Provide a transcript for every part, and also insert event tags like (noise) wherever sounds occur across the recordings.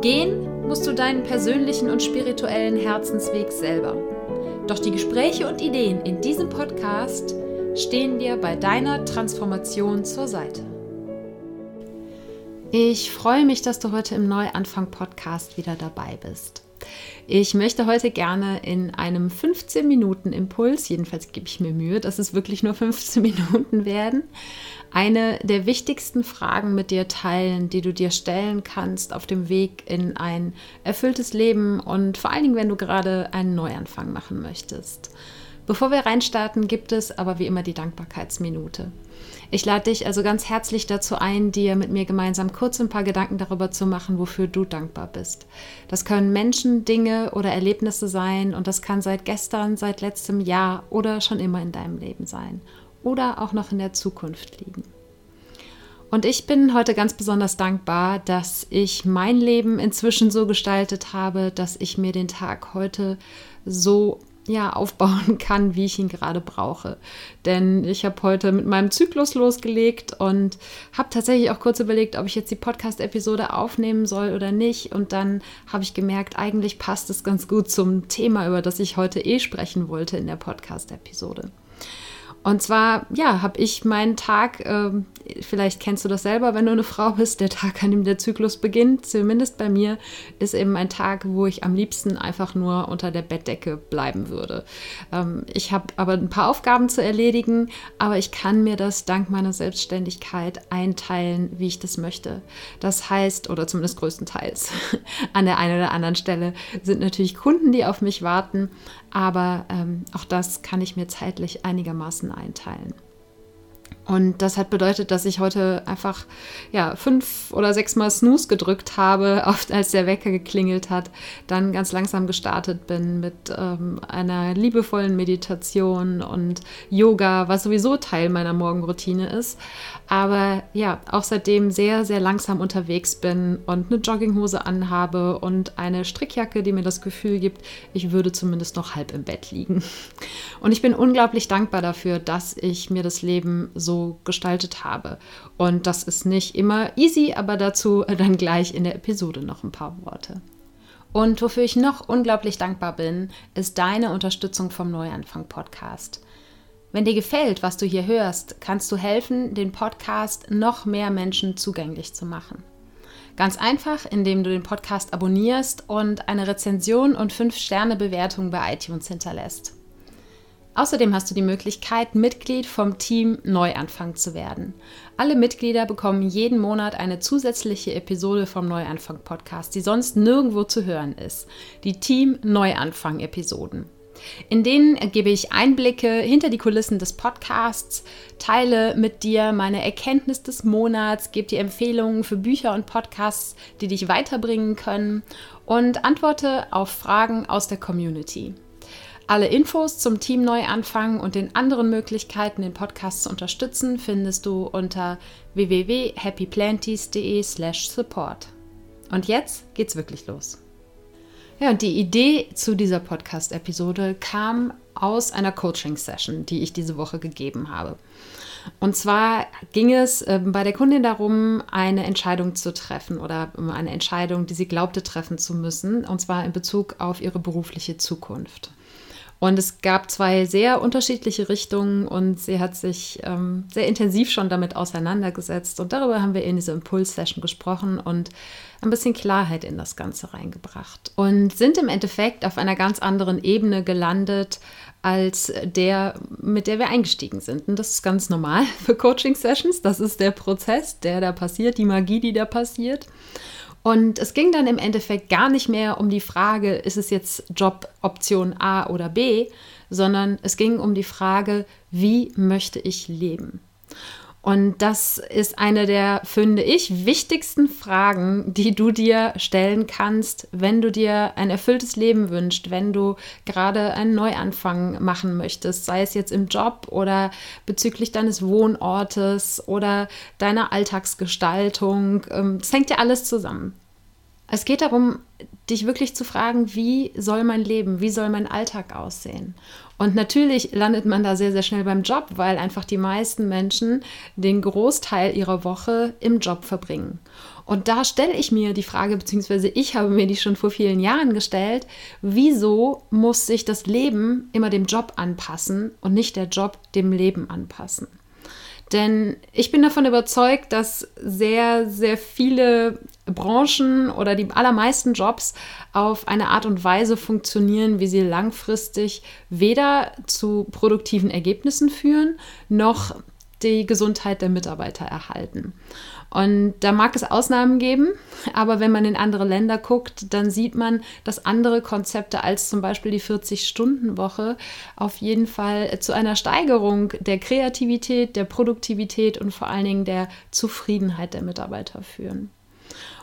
Gehen musst du deinen persönlichen und spirituellen Herzensweg selber. Doch die Gespräche und Ideen in diesem Podcast stehen dir bei deiner Transformation zur Seite. Ich freue mich, dass du heute im Neuanfang-Podcast wieder dabei bist. Ich möchte heute gerne in einem 15-Minuten-Impuls, jedenfalls gebe ich mir Mühe, dass es wirklich nur 15 Minuten werden, eine der wichtigsten Fragen mit dir teilen, die du dir stellen kannst auf dem Weg in ein erfülltes Leben und vor allen Dingen, wenn du gerade einen Neuanfang machen möchtest. Bevor wir reinstarten, gibt es aber wie immer die Dankbarkeitsminute. Ich lade dich also ganz herzlich dazu ein, dir mit mir gemeinsam kurz ein paar Gedanken darüber zu machen, wofür du dankbar bist. Das können Menschen, Dinge oder Erlebnisse sein und das kann seit gestern, seit letztem Jahr oder schon immer in deinem Leben sein oder auch noch in der Zukunft liegen. Und ich bin heute ganz besonders dankbar, dass ich mein Leben inzwischen so gestaltet habe, dass ich mir den Tag heute so ja, aufbauen (laughs) kann, wie ich ihn gerade brauche. Denn ich habe heute mit meinem Zyklus losgelegt und habe tatsächlich auch kurz überlegt, ob ich jetzt die Podcast-Episode aufnehmen soll oder nicht. Und dann habe ich gemerkt, eigentlich passt es ganz gut zum Thema, über das ich heute eh sprechen wollte in der Podcast-Episode. Und zwar, ja, habe ich meinen Tag, äh, vielleicht kennst du das selber, wenn du eine Frau bist, der Tag, an dem der Zyklus beginnt, zumindest bei mir, ist eben ein Tag, wo ich am liebsten einfach nur unter der Bettdecke bleiben würde. Ähm, ich habe aber ein paar Aufgaben zu erledigen, aber ich kann mir das dank meiner Selbstständigkeit einteilen, wie ich das möchte. Das heißt, oder zumindest größtenteils, (laughs) an der einen oder anderen Stelle sind natürlich Kunden, die auf mich warten, aber ähm, auch das kann ich mir zeitlich einigermaßen einteilen. Und das hat bedeutet, dass ich heute einfach ja, fünf oder sechs Mal Snooze gedrückt habe, (laughs) oft als der Wecker geklingelt hat, dann ganz langsam gestartet bin mit ähm, einer liebevollen Meditation und Yoga, was sowieso Teil meiner Morgenroutine ist. Aber ja, auch seitdem sehr, sehr langsam unterwegs bin und eine Jogginghose anhabe und eine Strickjacke, die mir das Gefühl gibt, ich würde zumindest noch halb im Bett liegen. Und ich bin unglaublich dankbar dafür, dass ich mir das Leben so gestaltet habe. Und das ist nicht immer easy, aber dazu dann gleich in der Episode noch ein paar Worte. Und wofür ich noch unglaublich dankbar bin, ist deine Unterstützung vom Neuanfang Podcast. Wenn dir gefällt, was du hier hörst, kannst du helfen, den Podcast noch mehr Menschen zugänglich zu machen. Ganz einfach, indem du den Podcast abonnierst und eine Rezension und 5-Sterne-Bewertung bei iTunes hinterlässt. Außerdem hast du die Möglichkeit, Mitglied vom Team Neuanfang zu werden. Alle Mitglieder bekommen jeden Monat eine zusätzliche Episode vom Neuanfang Podcast, die sonst nirgendwo zu hören ist. Die Team Neuanfang Episoden. In denen gebe ich Einblicke hinter die Kulissen des Podcasts, teile mit dir meine Erkenntnis des Monats, gebe dir Empfehlungen für Bücher und Podcasts, die dich weiterbringen können und antworte auf Fragen aus der Community. Alle Infos zum Team Neuanfang und den anderen Möglichkeiten, den Podcast zu unterstützen, findest du unter www.happyplanties.de/support. Und jetzt geht's wirklich los. Ja, und die Idee zu dieser Podcast-Episode kam aus einer Coaching-Session, die ich diese Woche gegeben habe. Und zwar ging es äh, bei der Kundin darum, eine Entscheidung zu treffen oder eine Entscheidung, die sie glaubte treffen zu müssen, und zwar in Bezug auf ihre berufliche Zukunft. Und es gab zwei sehr unterschiedliche Richtungen und sie hat sich ähm, sehr intensiv schon damit auseinandergesetzt. Und darüber haben wir in dieser Impuls-Session gesprochen und ein bisschen Klarheit in das Ganze reingebracht. Und sind im Endeffekt auf einer ganz anderen Ebene gelandet als der, mit der wir eingestiegen sind. Und das ist ganz normal (laughs) für Coaching-Sessions. Das ist der Prozess, der da passiert, die Magie, die da passiert. Und es ging dann im Endeffekt gar nicht mehr um die Frage, ist es jetzt Job Option A oder B, sondern es ging um die Frage, wie möchte ich leben? Und das ist eine der, finde ich, wichtigsten Fragen, die du dir stellen kannst, wenn du dir ein erfülltes Leben wünschst, wenn du gerade einen Neuanfang machen möchtest, sei es jetzt im Job oder bezüglich deines Wohnortes oder deiner Alltagsgestaltung. Ähm, es hängt ja alles zusammen. Es geht darum, dich wirklich zu fragen, wie soll mein Leben, wie soll mein Alltag aussehen? Und natürlich landet man da sehr, sehr schnell beim Job, weil einfach die meisten Menschen den Großteil ihrer Woche im Job verbringen. Und da stelle ich mir die Frage, beziehungsweise ich habe mir die schon vor vielen Jahren gestellt, wieso muss sich das Leben immer dem Job anpassen und nicht der Job dem Leben anpassen? Denn ich bin davon überzeugt, dass sehr, sehr viele Branchen oder die allermeisten Jobs auf eine Art und Weise funktionieren, wie sie langfristig weder zu produktiven Ergebnissen führen, noch die Gesundheit der Mitarbeiter erhalten. Und da mag es Ausnahmen geben, aber wenn man in andere Länder guckt, dann sieht man, dass andere Konzepte als zum Beispiel die 40-Stunden-Woche auf jeden Fall zu einer Steigerung der Kreativität, der Produktivität und vor allen Dingen der Zufriedenheit der Mitarbeiter führen.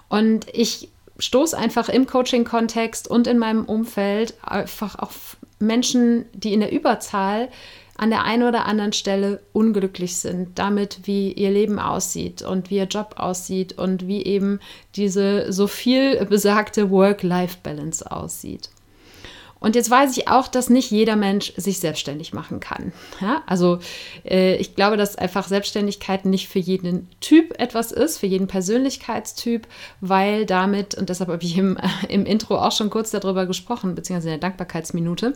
Und ich stoße einfach im Coaching-Kontext und in meinem Umfeld einfach auf Menschen, die in der Überzahl an der einen oder anderen Stelle unglücklich sind damit, wie ihr Leben aussieht und wie ihr Job aussieht und wie eben diese so viel besagte Work-Life-Balance aussieht. Und jetzt weiß ich auch, dass nicht jeder Mensch sich selbstständig machen kann. Ja, also äh, ich glaube, dass einfach Selbstständigkeit nicht für jeden Typ etwas ist, für jeden Persönlichkeitstyp, weil damit, und deshalb habe ich im, (laughs) im Intro auch schon kurz darüber gesprochen, beziehungsweise in der Dankbarkeitsminute,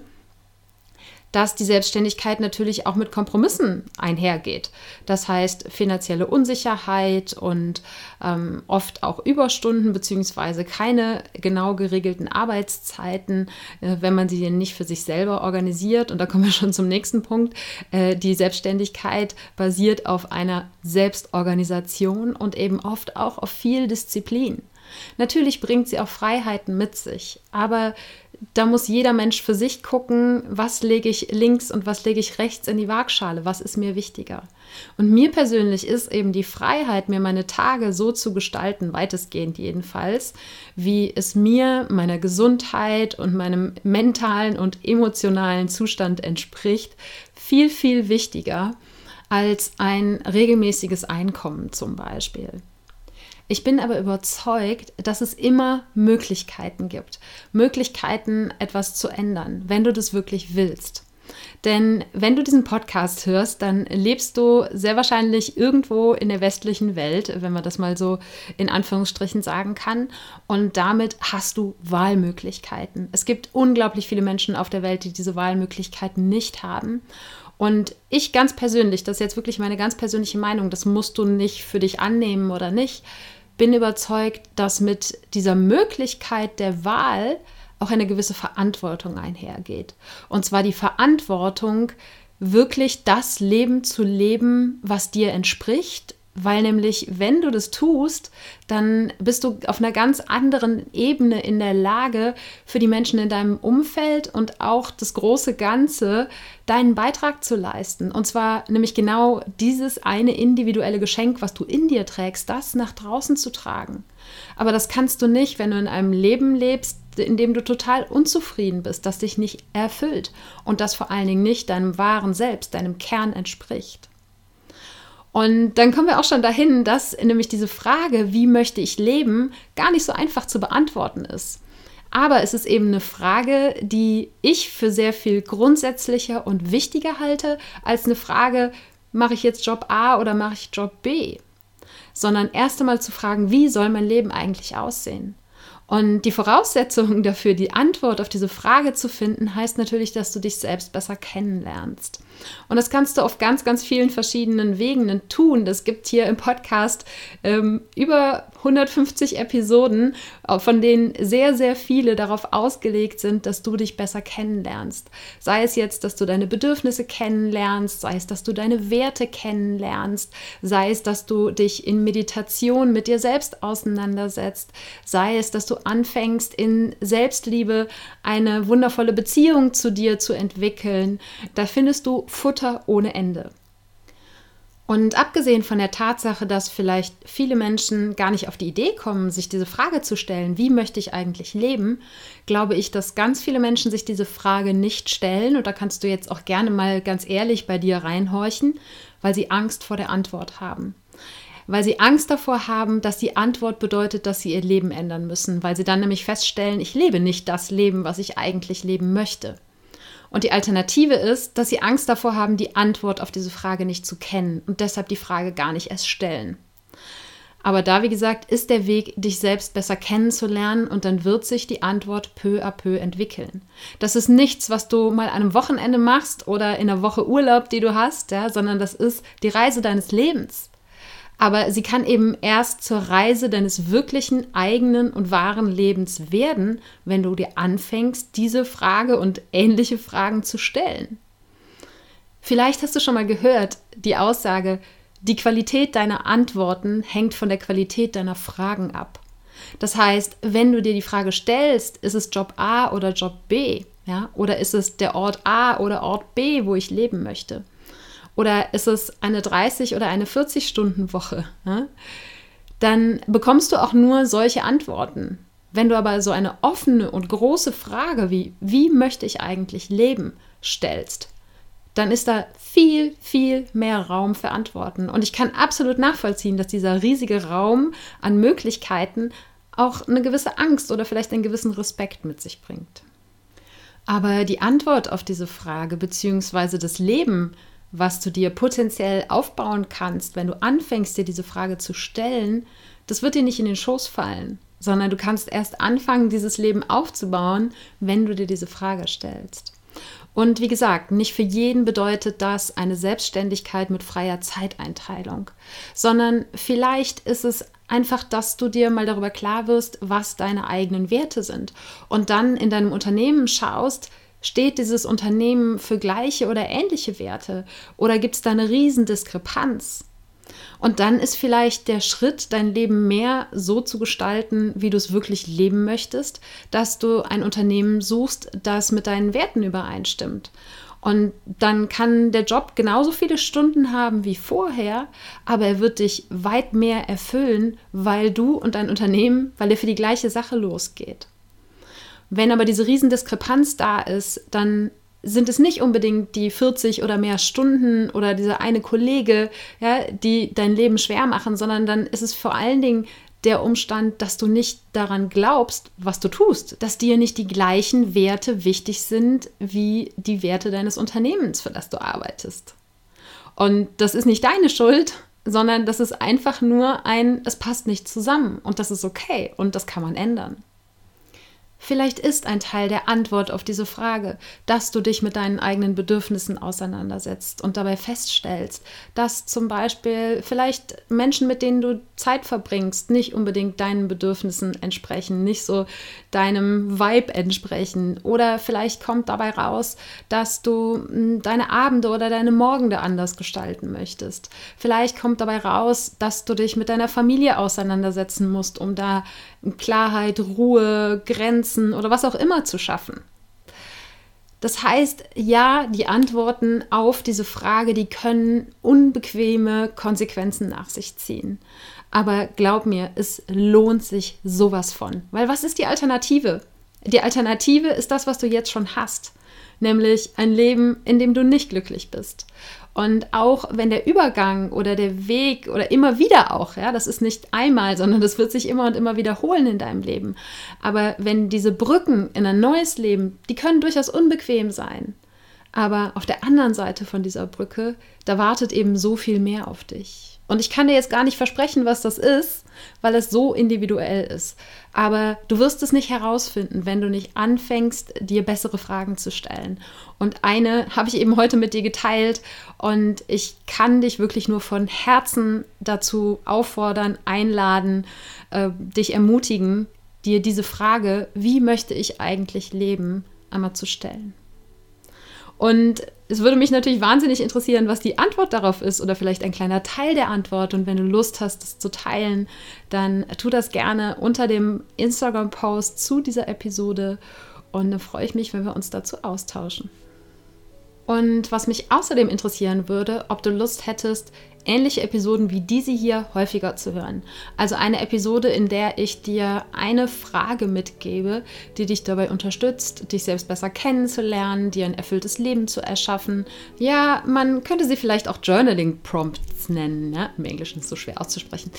dass die Selbstständigkeit natürlich auch mit Kompromissen einhergeht. Das heißt finanzielle Unsicherheit und ähm, oft auch Überstunden beziehungsweise keine genau geregelten Arbeitszeiten, äh, wenn man sie nicht für sich selber organisiert. Und da kommen wir schon zum nächsten Punkt. Äh, die Selbstständigkeit basiert auf einer Selbstorganisation und eben oft auch auf viel Disziplin. Natürlich bringt sie auch Freiheiten mit sich, aber da muss jeder Mensch für sich gucken, was lege ich links und was lege ich rechts in die Waagschale, was ist mir wichtiger. Und mir persönlich ist eben die Freiheit, mir meine Tage so zu gestalten, weitestgehend jedenfalls, wie es mir, meiner Gesundheit und meinem mentalen und emotionalen Zustand entspricht, viel, viel wichtiger als ein regelmäßiges Einkommen zum Beispiel. Ich bin aber überzeugt, dass es immer Möglichkeiten gibt. Möglichkeiten, etwas zu ändern, wenn du das wirklich willst. Denn wenn du diesen Podcast hörst, dann lebst du sehr wahrscheinlich irgendwo in der westlichen Welt, wenn man das mal so in Anführungsstrichen sagen kann. Und damit hast du Wahlmöglichkeiten. Es gibt unglaublich viele Menschen auf der Welt, die diese Wahlmöglichkeiten nicht haben. Und ich ganz persönlich, das ist jetzt wirklich meine ganz persönliche Meinung, das musst du nicht für dich annehmen oder nicht bin überzeugt, dass mit dieser Möglichkeit der Wahl auch eine gewisse Verantwortung einhergeht. Und zwar die Verantwortung, wirklich das Leben zu leben, was dir entspricht weil nämlich, wenn du das tust, dann bist du auf einer ganz anderen Ebene in der Lage, für die Menschen in deinem Umfeld und auch das große Ganze deinen Beitrag zu leisten. Und zwar nämlich genau dieses eine individuelle Geschenk, was du in dir trägst, das nach draußen zu tragen. Aber das kannst du nicht, wenn du in einem Leben lebst, in dem du total unzufrieden bist, das dich nicht erfüllt und das vor allen Dingen nicht deinem wahren Selbst, deinem Kern entspricht. Und dann kommen wir auch schon dahin, dass nämlich diese Frage, wie möchte ich leben, gar nicht so einfach zu beantworten ist. Aber es ist eben eine Frage, die ich für sehr viel grundsätzlicher und wichtiger halte, als eine Frage, mache ich jetzt Job A oder mache ich Job B? Sondern erst einmal zu fragen, wie soll mein Leben eigentlich aussehen? Und die Voraussetzung (laughs) dafür, die Antwort auf diese Frage zu finden, heißt natürlich, dass du dich selbst besser kennenlernst. Und das kannst du auf ganz, ganz vielen verschiedenen Wegen tun. Das gibt hier im Podcast ähm, über 150 Episoden, äh, von denen sehr, sehr viele darauf ausgelegt sind, dass du dich besser kennenlernst. Sei es jetzt, dass du deine Bedürfnisse kennenlernst, sei es, dass du deine Werte kennenlernst, sei es, dass du dich in Meditation mit dir selbst auseinandersetzt, sei es, dass du anfängst, in Selbstliebe eine wundervolle Beziehung zu dir zu entwickeln. Da findest du Futter ohne Ende. Und abgesehen von der Tatsache, dass vielleicht viele Menschen gar nicht auf die Idee kommen, sich diese Frage zu stellen, wie möchte ich eigentlich leben, glaube ich, dass ganz viele Menschen sich diese Frage nicht stellen. Und da kannst du jetzt auch gerne mal ganz ehrlich bei dir reinhorchen, weil sie Angst vor der Antwort haben. Weil sie Angst davor haben, dass die Antwort bedeutet, dass sie ihr Leben ändern müssen, weil sie dann nämlich feststellen, ich lebe nicht das Leben, was ich eigentlich leben möchte. Und die Alternative ist, dass sie Angst davor haben, die Antwort auf diese Frage nicht zu kennen und deshalb die Frage gar nicht erst stellen. Aber da, wie gesagt, ist der Weg, dich selbst besser kennenzulernen und dann wird sich die Antwort peu à peu entwickeln. Das ist nichts, was du mal an einem Wochenende machst oder in einer Woche Urlaub, die du hast, ja, sondern das ist die Reise deines Lebens aber sie kann eben erst zur Reise deines wirklichen eigenen und wahren Lebens werden, wenn du dir anfängst, diese Frage und ähnliche Fragen zu stellen. Vielleicht hast du schon mal gehört die Aussage, die Qualität deiner Antworten hängt von der Qualität deiner Fragen ab. Das heißt, wenn du dir die Frage stellst, ist es Job A oder Job B? Ja? Oder ist es der Ort A oder Ort B, wo ich leben möchte? Oder ist es eine 30 oder eine 40-Stunden-Woche, ja? dann bekommst du auch nur solche Antworten. Wenn du aber so eine offene und große Frage wie, wie möchte ich eigentlich leben, stellst, dann ist da viel, viel mehr Raum für Antworten. Und ich kann absolut nachvollziehen, dass dieser riesige Raum an Möglichkeiten auch eine gewisse Angst oder vielleicht einen gewissen Respekt mit sich bringt. Aber die Antwort auf diese Frage beziehungsweise das Leben was du dir potenziell aufbauen kannst, wenn du anfängst, dir diese Frage zu stellen, das wird dir nicht in den Schoß fallen, sondern du kannst erst anfangen, dieses Leben aufzubauen, wenn du dir diese Frage stellst. Und wie gesagt, nicht für jeden bedeutet das eine Selbstständigkeit mit freier Zeiteinteilung, sondern vielleicht ist es einfach, dass du dir mal darüber klar wirst, was deine eigenen Werte sind und dann in deinem Unternehmen schaust, Steht dieses Unternehmen für gleiche oder ähnliche Werte oder gibt es da eine Riesendiskrepanz? Und dann ist vielleicht der Schritt, dein Leben mehr so zu gestalten, wie du es wirklich leben möchtest, dass du ein Unternehmen suchst, das mit deinen Werten übereinstimmt. Und dann kann der Job genauso viele Stunden haben wie vorher, aber er wird dich weit mehr erfüllen, weil du und dein Unternehmen, weil er für die gleiche Sache losgeht. Wenn aber diese Riesendiskrepanz da ist, dann sind es nicht unbedingt die 40 oder mehr Stunden oder dieser eine Kollege, ja, die dein Leben schwer machen, sondern dann ist es vor allen Dingen der Umstand, dass du nicht daran glaubst, was du tust, dass dir nicht die gleichen Werte wichtig sind wie die Werte deines Unternehmens, für das du arbeitest. Und das ist nicht deine Schuld, sondern das ist einfach nur ein, es passt nicht zusammen und das ist okay und das kann man ändern. Vielleicht ist ein Teil der Antwort auf diese Frage, dass du dich mit deinen eigenen Bedürfnissen auseinandersetzt und dabei feststellst, dass zum Beispiel vielleicht Menschen, mit denen du Zeit verbringst, nicht unbedingt deinen Bedürfnissen entsprechen, nicht so deinem Vibe entsprechen. Oder vielleicht kommt dabei raus, dass du hm, deine Abende oder deine Morgende anders gestalten möchtest. Vielleicht kommt dabei raus, dass du dich mit deiner Familie auseinandersetzen musst, um da Klarheit, Ruhe, Grenzen oder was auch immer zu schaffen. Das heißt, ja, die Antworten auf diese Frage, die können unbequeme Konsequenzen nach sich ziehen. Aber glaub mir, es lohnt sich sowas von. Weil was ist die Alternative? Die Alternative ist das, was du jetzt schon hast, nämlich ein Leben, in dem du nicht glücklich bist. Und auch wenn der Übergang oder der Weg oder immer wieder auch, ja, das ist nicht einmal, sondern das wird sich immer und immer wiederholen in deinem Leben. Aber wenn diese Brücken in ein neues Leben, die können durchaus unbequem sein. Aber auf der anderen Seite von dieser Brücke, da wartet eben so viel mehr auf dich. Und ich kann dir jetzt gar nicht versprechen, was das ist, weil es so individuell ist. Aber du wirst es nicht herausfinden, wenn du nicht anfängst, dir bessere Fragen zu stellen. Und eine habe ich eben heute mit dir geteilt und ich kann dich wirklich nur von Herzen dazu auffordern, einladen, äh, dich ermutigen, dir diese Frage, wie möchte ich eigentlich leben, einmal zu stellen. Und es würde mich natürlich wahnsinnig interessieren, was die Antwort darauf ist oder vielleicht ein kleiner Teil der Antwort. Und wenn du Lust hast, das zu teilen, dann tu das gerne unter dem Instagram-Post zu dieser Episode. Und dann freue ich mich, wenn wir uns dazu austauschen. Und was mich außerdem interessieren würde, ob du Lust hättest, ähnliche Episoden wie diese hier häufiger zu hören. Also eine Episode, in der ich dir eine Frage mitgebe, die dich dabei unterstützt, dich selbst besser kennenzulernen, dir ein erfülltes Leben zu erschaffen. Ja, man könnte sie vielleicht auch Journaling Prompts nennen. Ja? Im Englischen ist es so schwer auszusprechen.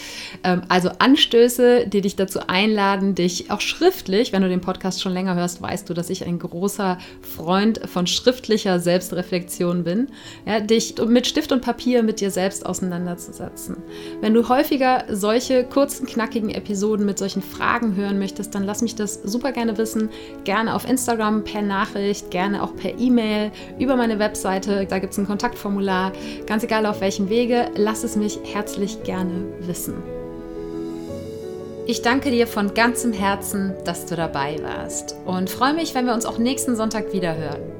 Ähm, also Anstöße, die dich dazu einladen, dich auch schriftlich, wenn du den Podcast schon länger hörst, weißt du, dass ich ein großer Freund von schriftlicher Selbstreflexion bin. Ja, dich mit Stift und Papier mit dir selbst auseinanderzusetzen. Wenn du häufiger solche kurzen, knackigen Episoden mit solchen Fragen hören möchtest, dann lass mich das super gerne wissen. Gerne auf Instagram per Nachricht, gerne auch per E-Mail, über meine Webseite. Da gibt es ein Kontaktformular. Ganz egal auf welchem Wege, lass es mich herzlich gerne wissen. Ich danke dir von ganzem Herzen, dass du dabei warst und freue mich, wenn wir uns auch nächsten Sonntag wieder hören.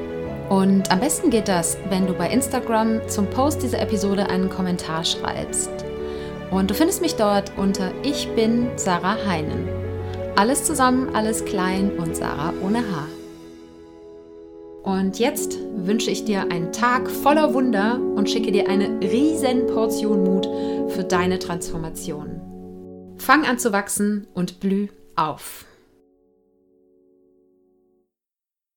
Und am besten geht das, wenn du bei Instagram zum Post dieser Episode einen Kommentar schreibst. Und du findest mich dort unter Ich bin Sarah Heinen. Alles zusammen, alles klein und Sarah ohne Haar. Und jetzt wünsche ich dir einen Tag voller Wunder und schicke dir eine riesen Portion Mut für deine Transformation. Fang an zu wachsen und blüh auf.